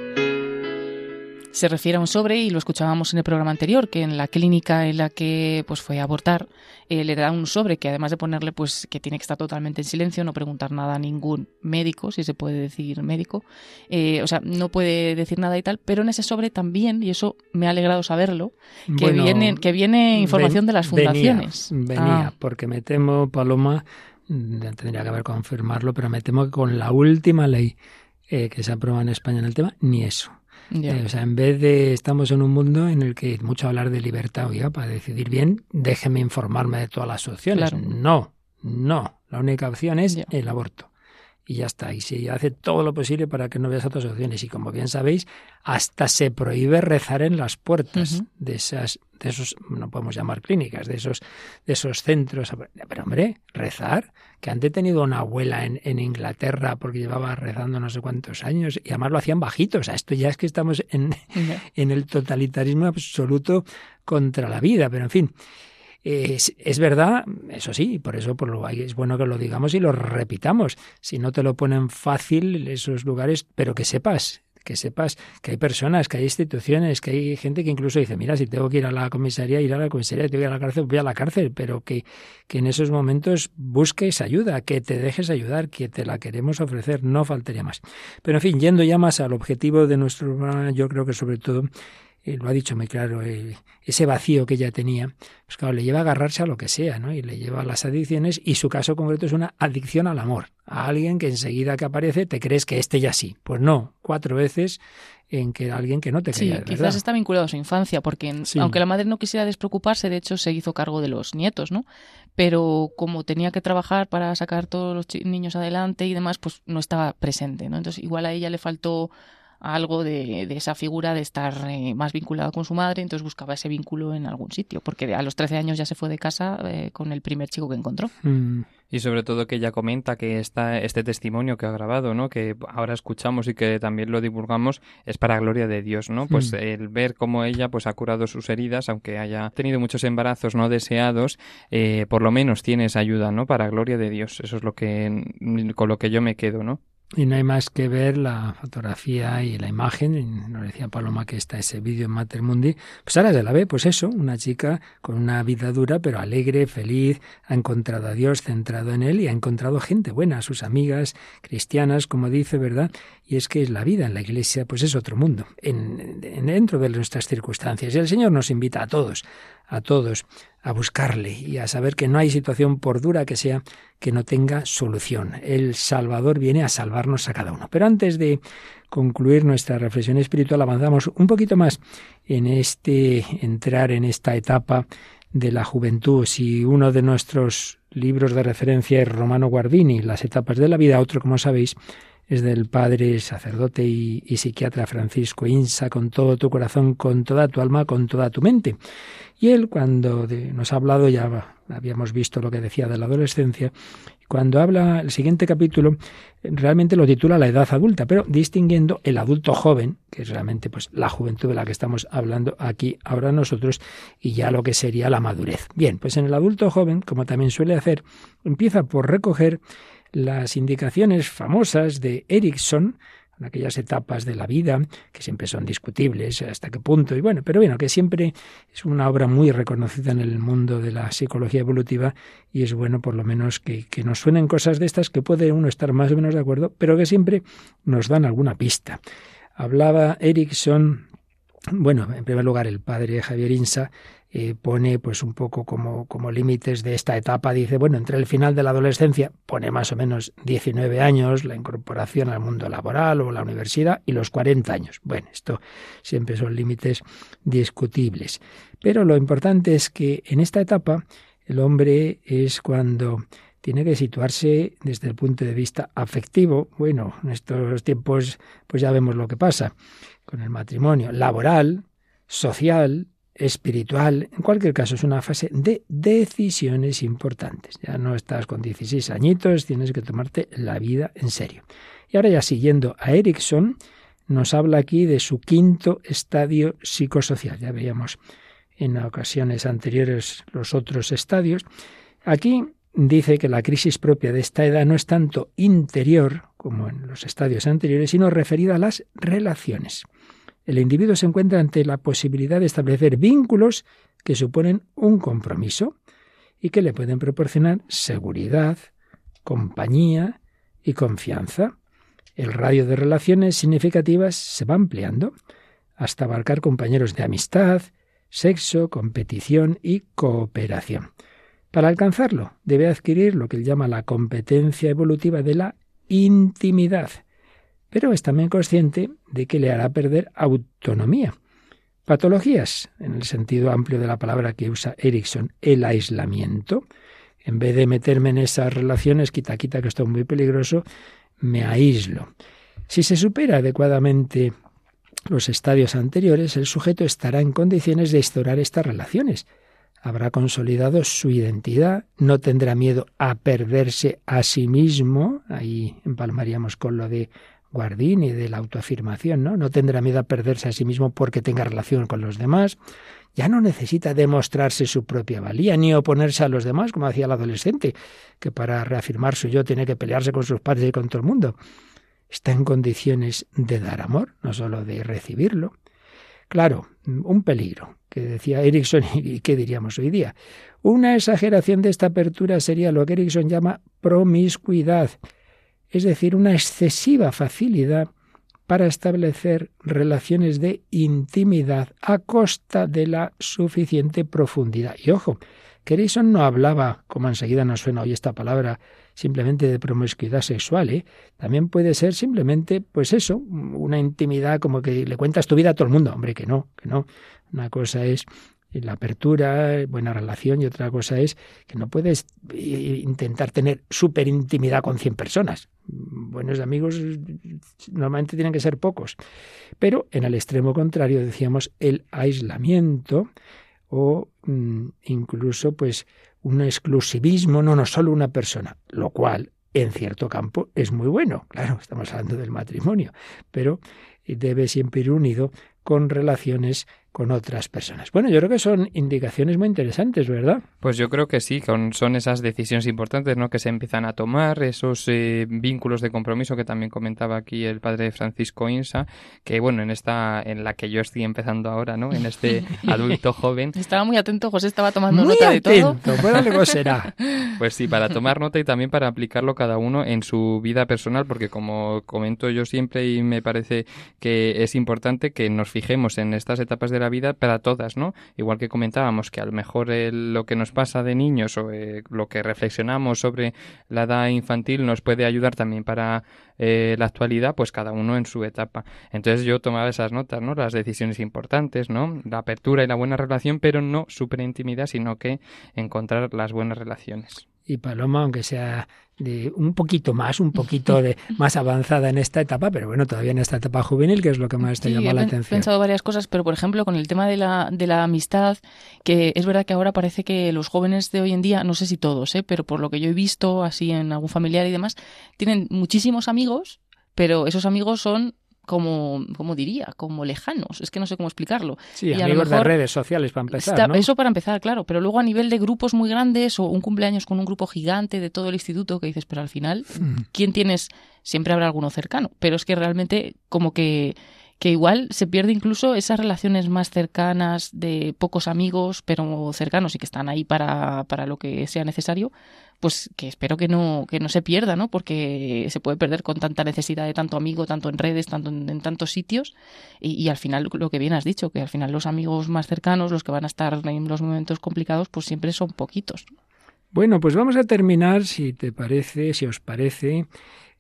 se refiere a un sobre y lo escuchábamos en el programa anterior que en la clínica en la que pues fue a abortar eh, le da un sobre que además de ponerle pues que tiene que estar totalmente en silencio no preguntar nada a ningún médico si se puede decir médico eh, o sea no puede decir nada y tal pero en ese sobre también y eso me ha alegrado saberlo que viene que viene información de las fundaciones venía, ah. porque me temo Paloma tendría que haber confirmarlo pero me temo que con la última ley eh, que se aprueba en España en el tema ni eso eh, o sea, en vez de estamos en un mundo en el que mucho hablar de libertad, oiga, para decidir bien, déjeme informarme de todas las opciones. No, no. La única opción es el aborto. Y ya está. Y se hace todo lo posible para que no veas otras opciones. Y como bien sabéis, hasta se prohíbe rezar en las puertas de esas, de esos, no podemos llamar clínicas, de esos, de esos centros. Pero hombre, rezar que han detenido a una abuela en, en, Inglaterra porque llevaba rezando no sé cuántos años y además lo hacían bajito. O sea, esto ya es que estamos en, en el totalitarismo absoluto contra la vida, pero en fin. Es, es, verdad, eso sí, por eso por lo, es bueno que lo digamos y lo repitamos. Si no te lo ponen fácil esos lugares, pero que sepas que sepas que hay personas, que hay instituciones, que hay gente que incluso dice, mira, si tengo que ir a la comisaría, ir a la comisaría, tengo que ir a la cárcel, voy a la cárcel, pero que, que en esos momentos busques ayuda, que te dejes ayudar, que te la queremos ofrecer, no faltaría más. Pero en fin, yendo ya más al objetivo de nuestro yo creo que sobre todo lo ha dicho muy claro, ese vacío que ella tenía, pues claro, le lleva a agarrarse a lo que sea, ¿no? Y le lleva a las adicciones y su caso concreto es una adicción al amor, a alguien que enseguida que aparece te crees que este ya sí. Pues no, cuatro veces en que alguien que no te creía. Sí, quizás está vinculado a su infancia, porque aunque la madre no quisiera despreocuparse, de hecho se hizo cargo de los nietos, ¿no? Pero como tenía que trabajar para sacar todos los niños adelante y demás, pues no estaba presente, ¿no? Entonces igual a ella le faltó algo de, esa figura de estar eh, más vinculado con su madre, entonces buscaba ese vínculo en algún sitio, porque a los 13 años ya se fue de casa eh, con el primer chico que encontró. Mm. Y sobre todo que ella comenta que esta, este testimonio que ha grabado, ¿no? que ahora escuchamos y que también lo divulgamos, es para gloria de Dios, ¿no? Pues mm. el ver cómo ella pues ha curado sus heridas, aunque haya tenido muchos embarazos no deseados, eh, por lo menos tiene esa ayuda, ¿no? Para gloria de Dios. Eso es lo que con lo que yo me quedo, ¿no? Y no hay más que ver la fotografía y la imagen. Nos decía Paloma que está ese vídeo en Mater Mundi. Pues ahora se la ve, pues eso, una chica con una vida dura, pero alegre, feliz, ha encontrado a Dios centrado en él y ha encontrado gente buena, sus amigas cristianas, como dice, ¿verdad? Y es que es la vida en la iglesia, pues es otro mundo, en, dentro de nuestras circunstancias. Y el Señor nos invita a todos, a todos, a buscarle y a saber que no hay situación, por dura que sea, que no tenga solución. El Salvador viene a salvarnos a cada uno. Pero antes de concluir nuestra reflexión espiritual, avanzamos un poquito más en este entrar en esta etapa de la juventud. Si uno de nuestros libros de referencia es Romano Guardini, Las etapas de la vida, otro, como sabéis, es del padre sacerdote y, psiquiatra Francisco Insa, con todo tu corazón, con toda tu alma, con toda tu mente. Y él, cuando nos ha hablado, ya habíamos visto lo que decía de la adolescencia, cuando habla el siguiente capítulo, realmente lo titula La edad adulta, pero distinguiendo el adulto joven, que es realmente pues la juventud de la que estamos hablando aquí ahora nosotros, y ya lo que sería la madurez. Bien, pues en el adulto joven, como también suele hacer, empieza por recoger las indicaciones famosas de Erickson, en aquellas etapas de la vida que siempre son discutibles hasta qué punto y bueno, pero bueno, que siempre es una obra muy reconocida en el mundo de la psicología evolutiva y es bueno por lo menos que, que nos suenen cosas de estas que puede uno estar más o menos de acuerdo, pero que siempre nos dan alguna pista. Hablaba Erickson bueno, en primer lugar, el padre Javier Insa eh, pone pues un poco como, como límites de esta etapa. Dice, bueno, entre el final de la adolescencia, pone más o menos 19 años, la incorporación al mundo laboral o la universidad, y los 40 años. Bueno, esto siempre son límites discutibles. Pero lo importante es que en esta etapa el hombre es cuando tiene que situarse desde el punto de vista afectivo. Bueno, en estos tiempos pues ya vemos lo que pasa con el matrimonio, laboral, social, espiritual. En cualquier caso, es una fase de decisiones importantes. Ya no estás con 16 añitos, tienes que tomarte la vida en serio. Y ahora ya siguiendo a Erickson, nos habla aquí de su quinto estadio psicosocial. Ya veíamos en ocasiones anteriores los otros estadios. Aquí dice que la crisis propia de esta edad no es tanto interior como en los estadios anteriores, sino referida a las relaciones el individuo se encuentra ante la posibilidad de establecer vínculos que suponen un compromiso y que le pueden proporcionar seguridad, compañía y confianza. El radio de relaciones significativas se va ampliando hasta abarcar compañeros de amistad, sexo, competición y cooperación. Para alcanzarlo, debe adquirir lo que él llama la competencia evolutiva de la intimidad, pero es también consciente de que le hará perder autonomía. Patologías, en el sentido amplio de la palabra que usa Erickson, el aislamiento. En vez de meterme en esas relaciones, quita, quita, que esto es muy peligroso, me aíslo. Si se supera adecuadamente los estadios anteriores, el sujeto estará en condiciones de instaurar estas relaciones. Habrá consolidado su identidad, no tendrá miedo a perderse a sí mismo, ahí empalmaríamos con lo de Guardini de la autoafirmación, ¿no? No tendrá miedo a perderse a sí mismo porque tenga relación con los demás. Ya no necesita demostrarse su propia valía ni oponerse a los demás, como hacía el adolescente, que para reafirmar su yo tiene que pelearse con sus padres y con todo el mundo. Está en condiciones de dar amor, no solo de recibirlo. Claro, un peligro, que decía Erickson y qué diríamos hoy día. Una exageración de esta apertura sería lo que Erickson llama promiscuidad, es decir, una excesiva facilidad para establecer relaciones de intimidad a costa de la suficiente profundidad. Y ojo, que no hablaba, como enseguida nos suena hoy esta palabra, simplemente de promiscuidad sexual, ¿eh? también puede ser simplemente, pues eso, una intimidad como que le cuentas tu vida a todo el mundo. Hombre, que no, que no. Una cosa es la apertura, buena relación, y otra cosa es que no puedes eh, intentar tener súper intimidad con 100 personas. Buenos amigos normalmente tienen que ser pocos. Pero en el extremo contrario decíamos el aislamiento o mm, incluso pues un exclusivismo, no, no solo una persona, lo cual en cierto campo es muy bueno. Claro, estamos hablando del matrimonio, pero debe siempre ir unido con relaciones con otras personas. Bueno, yo creo que son indicaciones muy interesantes, ¿verdad? Pues yo creo que sí, son esas decisiones importantes ¿no? que se empiezan a tomar, esos eh, vínculos de compromiso que también comentaba aquí el padre Francisco Insa, que bueno, en esta, en la que yo estoy empezando ahora, ¿no? En este adulto joven. Estaba muy atento, José estaba tomando nota de todo. Pues algo será. Pues sí, para tomar nota y también para aplicarlo cada uno en su vida personal, porque como comento yo siempre y me parece que es importante que nos fijemos en estas etapas de la vida para todas, ¿no? Igual que comentábamos que a lo mejor lo que nos pasa de niños o eh, lo que reflexionamos sobre la edad infantil nos puede ayudar también para eh, la actualidad, pues cada uno en su etapa. Entonces yo tomaba esas notas, ¿no? Las decisiones importantes, ¿no? La apertura y la buena relación, pero no super intimidad, sino que encontrar las buenas relaciones y Paloma, aunque sea de un poquito más, un poquito de más avanzada en esta etapa, pero bueno, todavía en esta etapa juvenil, que es lo que más te llama la atención. He pensado varias cosas, pero por ejemplo, con el tema de la, de la amistad, que es verdad que ahora parece que los jóvenes de hoy en día, no sé si todos, ¿eh? pero por lo que yo he visto así en algún familiar y demás, tienen muchísimos amigos, pero esos amigos son como, como diría, como lejanos. Es que no sé cómo explicarlo. Sí, amigos de redes sociales para empezar. Eso para empezar, claro. Pero luego a nivel de grupos muy grandes o un cumpleaños con un grupo gigante de todo el instituto que dices, pero al final, mm. ¿quién tienes? Siempre habrá alguno cercano. Pero es que realmente como que que igual se pierde incluso esas relaciones más cercanas de pocos amigos, pero cercanos y que están ahí para, para lo que sea necesario, pues que espero que no, que no se pierda, ¿no? Porque se puede perder con tanta necesidad de tanto amigo, tanto en redes, tanto en, tantos sitios, y, y, al final lo que bien has dicho, que al final los amigos más cercanos, los que van a estar en los momentos complicados, pues siempre son poquitos. Bueno, pues vamos a terminar, si te parece, si os parece,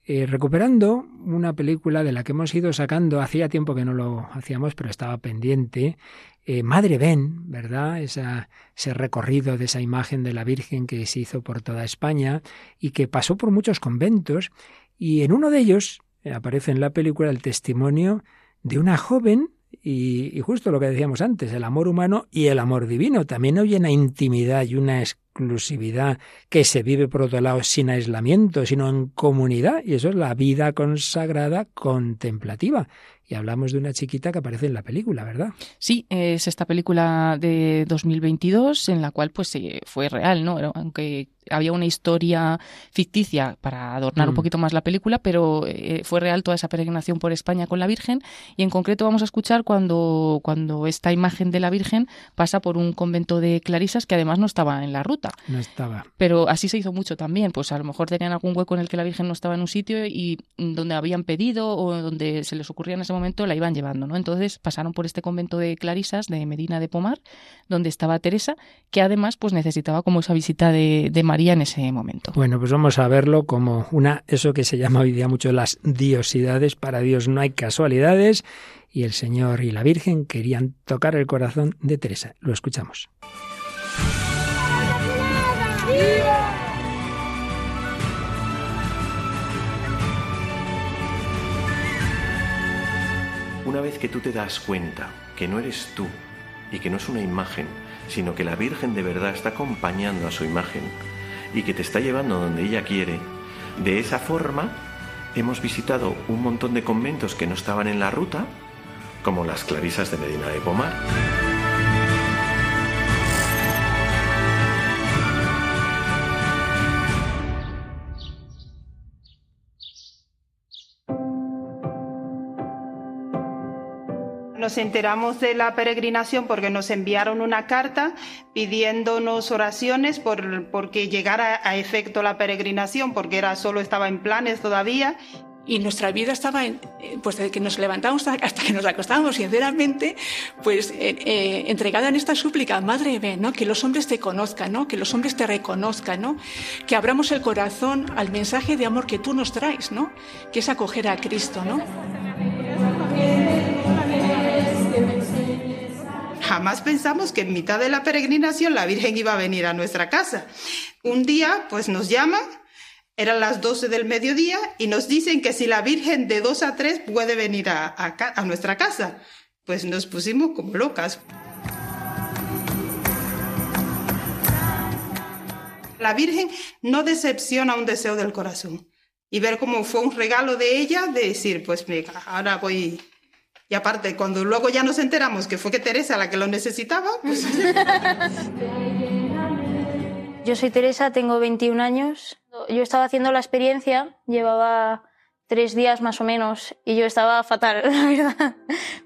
eh, recuperando una película de la que hemos ido sacando, hacía tiempo que no lo hacíamos, pero estaba pendiente, eh, Madre Ben, ¿verdad? Ese recorrido de esa imagen de la Virgen que se hizo por toda España y que pasó por muchos conventos, y en uno de ellos aparece en la película el testimonio de una joven y, y, justo lo que decíamos antes, el amor humano y el amor divino. También hay una intimidad y una exclusividad que se vive por otro lado sin aislamiento, sino en comunidad. Y eso es la vida consagrada contemplativa. Y hablamos de una chiquita que aparece en la película, ¿verdad? Sí, es esta película de 2022 en la cual pues fue real, ¿no? Aunque había una historia ficticia para adornar un mm. poquito más la película, pero eh, fue real toda esa peregrinación por España con la Virgen y en concreto vamos a escuchar cuando, cuando esta imagen de la Virgen pasa por un convento de clarisas que además no estaba en la ruta. No estaba. Pero así se hizo mucho también, pues a lo mejor tenían algún hueco en el que la Virgen no estaba en un sitio y donde habían pedido o donde se les ocurría en ese momento la iban llevando, ¿no? Entonces pasaron por este convento de Clarisas de Medina de Pomar, donde estaba Teresa, que además pues necesitaba como esa visita de, María en ese momento. Bueno, pues vamos a verlo como una, eso que se llama hoy día mucho las diosidades. Para Dios no hay casualidades y el Señor y la Virgen querían tocar el corazón de Teresa. Lo escuchamos. Una vez que tú te das cuenta que no eres tú y que no es una imagen, sino que la Virgen de verdad está acompañando a su imagen y que te está llevando donde ella quiere, de esa forma hemos visitado un montón de conventos que no estaban en la ruta, como las Clarisas de Medina de Pomar. Nos enteramos de la peregrinación porque nos enviaron una carta pidiéndonos oraciones por porque llegara a efecto la peregrinación, porque era solo estaba en planes todavía y nuestra vida estaba, en, eh, pues desde que nos levantamos hasta que nos acostábamos, sinceramente, pues eh, eh, entregada en esta súplica, Madre, ¿no? que los hombres te conozcan, ¿no? que los hombres te reconozcan, ¿no? que abramos el corazón al mensaje de amor que tú nos traes, ¿no? que es acoger a Cristo. ¿no? Jamás pensamos que en mitad de la peregrinación la Virgen iba a venir a nuestra casa. Un día, pues nos llaman, eran las 12 del mediodía, y nos dicen que si la Virgen de 2 a 3 puede venir a, a, nuestra casa. Pues nos pusimos como locas. La Virgen no decepciona un deseo del corazón. Y ver cómo fue un regalo de ella de decir, pues mira, ahora voy y aparte, cuando luego ya nos enteramos que fue que Teresa la que lo necesitaba, pues... Yo soy Teresa, tengo 21 años. Yo estaba haciendo la experiencia, llevaba tres días más o menos, y yo estaba fatal, la verdad,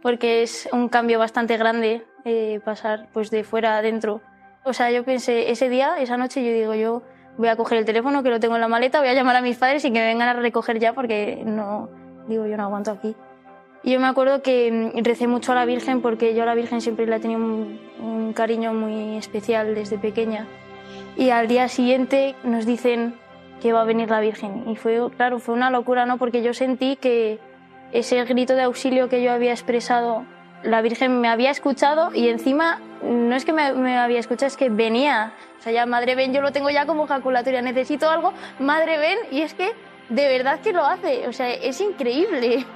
porque es un cambio bastante grande eh, pasar pues de fuera a adentro. O sea, yo pensé, ese día, esa noche, yo digo, yo voy a coger el teléfono que lo tengo en la maleta, voy a llamar a mis padres y que me vengan a recoger ya porque no, digo, yo no aguanto aquí. Yo me acuerdo que mm, recé mucho a la Virgen porque yo a la Virgen siempre la tenía un, un cariño muy especial desde pequeña. Y al día siguiente nos dicen que va a venir la Virgen. Y fue, claro, fue una locura, ¿no? Porque yo sentí que ese grito de auxilio que yo había expresado, la Virgen me había escuchado y encima no es que me, había escuchado, es que venía. O sea, ya, Madre ven, yo lo tengo ya como ejaculatoria, necesito algo, Madre ven, y es que de verdad que lo hace. O sea, es increíble.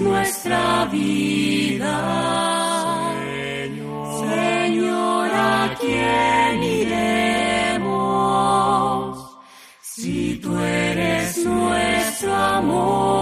Nuestra vida. Señor, Señora, ¿a quién iremos? Si tú eres nuestro amor.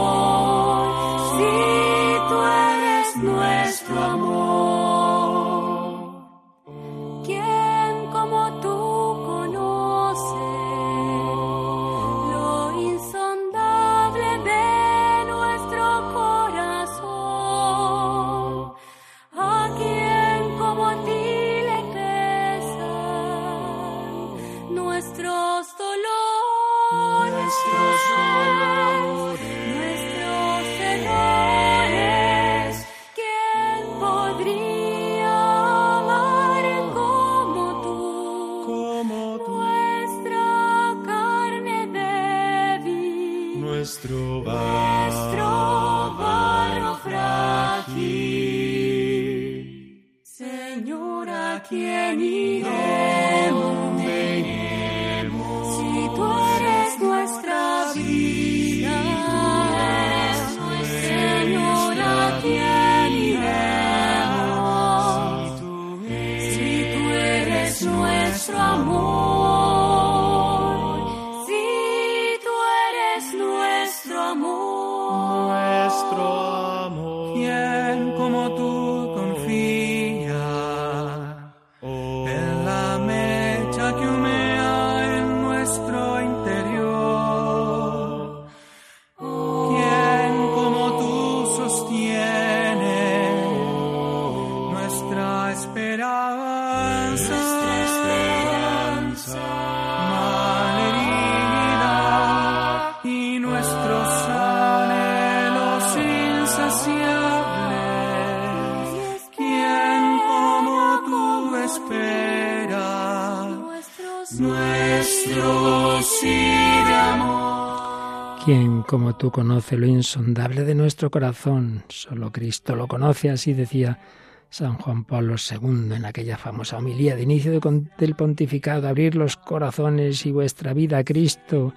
Como tú conoce lo insondable de nuestro corazón, solo Cristo lo conoce, así decía San Juan Pablo II en aquella famosa homilía de inicio del pontificado, abrir los corazones y vuestra vida a Cristo.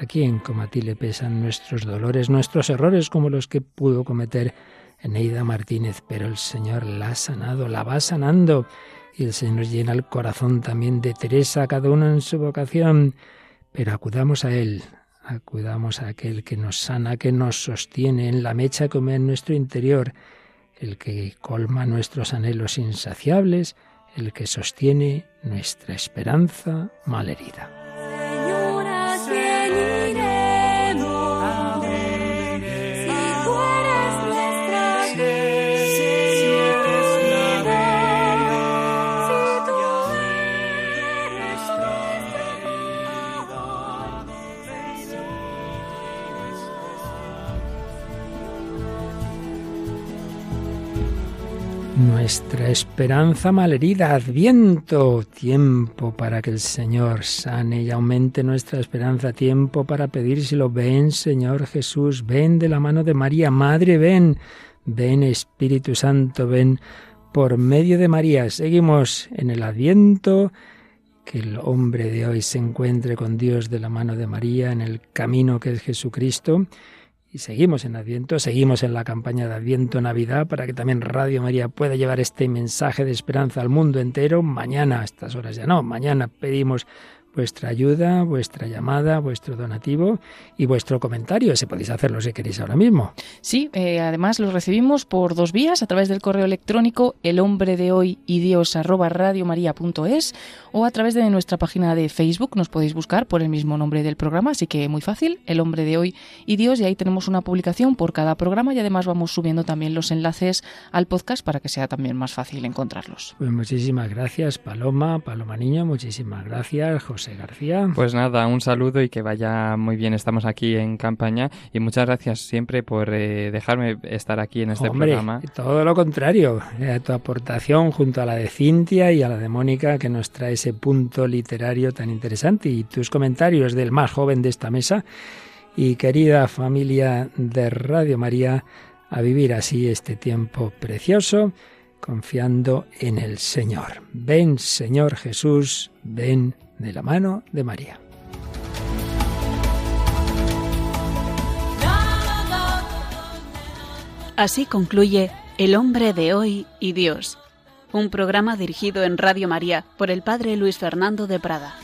A quien como a ti le pesan nuestros dolores, nuestros errores como los que pudo cometer Eneida Martínez, pero el Señor la ha sanado, la va sanando y el Señor llena el corazón también de Teresa, cada uno en su vocación. Pero acudamos a Él, acudamos a aquel que nos sana, que nos sostiene en la mecha que en nuestro interior, el que colma nuestros anhelos insaciables, el que sostiene nuestra esperanza malherida. Nuestra esperanza malherida, adviento, tiempo para que el Señor sane y aumente nuestra esperanza, tiempo para pedírselo. Ven, Señor Jesús, ven de la mano de María, Madre, ven, ven Espíritu Santo, ven por medio de María. Seguimos en el adviento, que el hombre de hoy se encuentre con Dios de la mano de María en el camino que es Jesucristo. Y seguimos en Adviento, seguimos en la campaña de Adviento Navidad para que también Radio María pueda llevar este mensaje de esperanza al mundo entero. Mañana, a estas horas ya no, mañana pedimos vuestra ayuda, vuestra llamada, vuestro donativo y vuestro comentario. Si podéis hacerlo si queréis ahora mismo. Sí, eh, además los recibimos por dos vías, a través del correo electrónico el hombre de hoy y dios arroba radiomaria.es o a través de nuestra página de Facebook. Nos podéis buscar por el mismo nombre del programa, así que muy fácil, el hombre de hoy y dios y ahí tenemos una publicación por cada programa y además vamos subiendo también los enlaces al podcast para que sea también más fácil encontrarlos. Pues muchísimas gracias Paloma, Paloma Niño, muchísimas gracias José. García. Pues nada, un saludo y que vaya muy bien. Estamos aquí en campaña y muchas gracias siempre por eh, dejarme estar aquí en este Hombre, programa. Todo lo contrario, eh, tu aportación junto a la de Cintia y a la de Mónica que nos trae ese punto literario tan interesante y tus comentarios del más joven de esta mesa. Y querida familia de Radio María, a vivir así este tiempo precioso confiando en el Señor. Ven, Señor Jesús, ven de la mano de María. Así concluye El hombre de hoy y Dios, un programa dirigido en Radio María por el Padre Luis Fernando de Prada.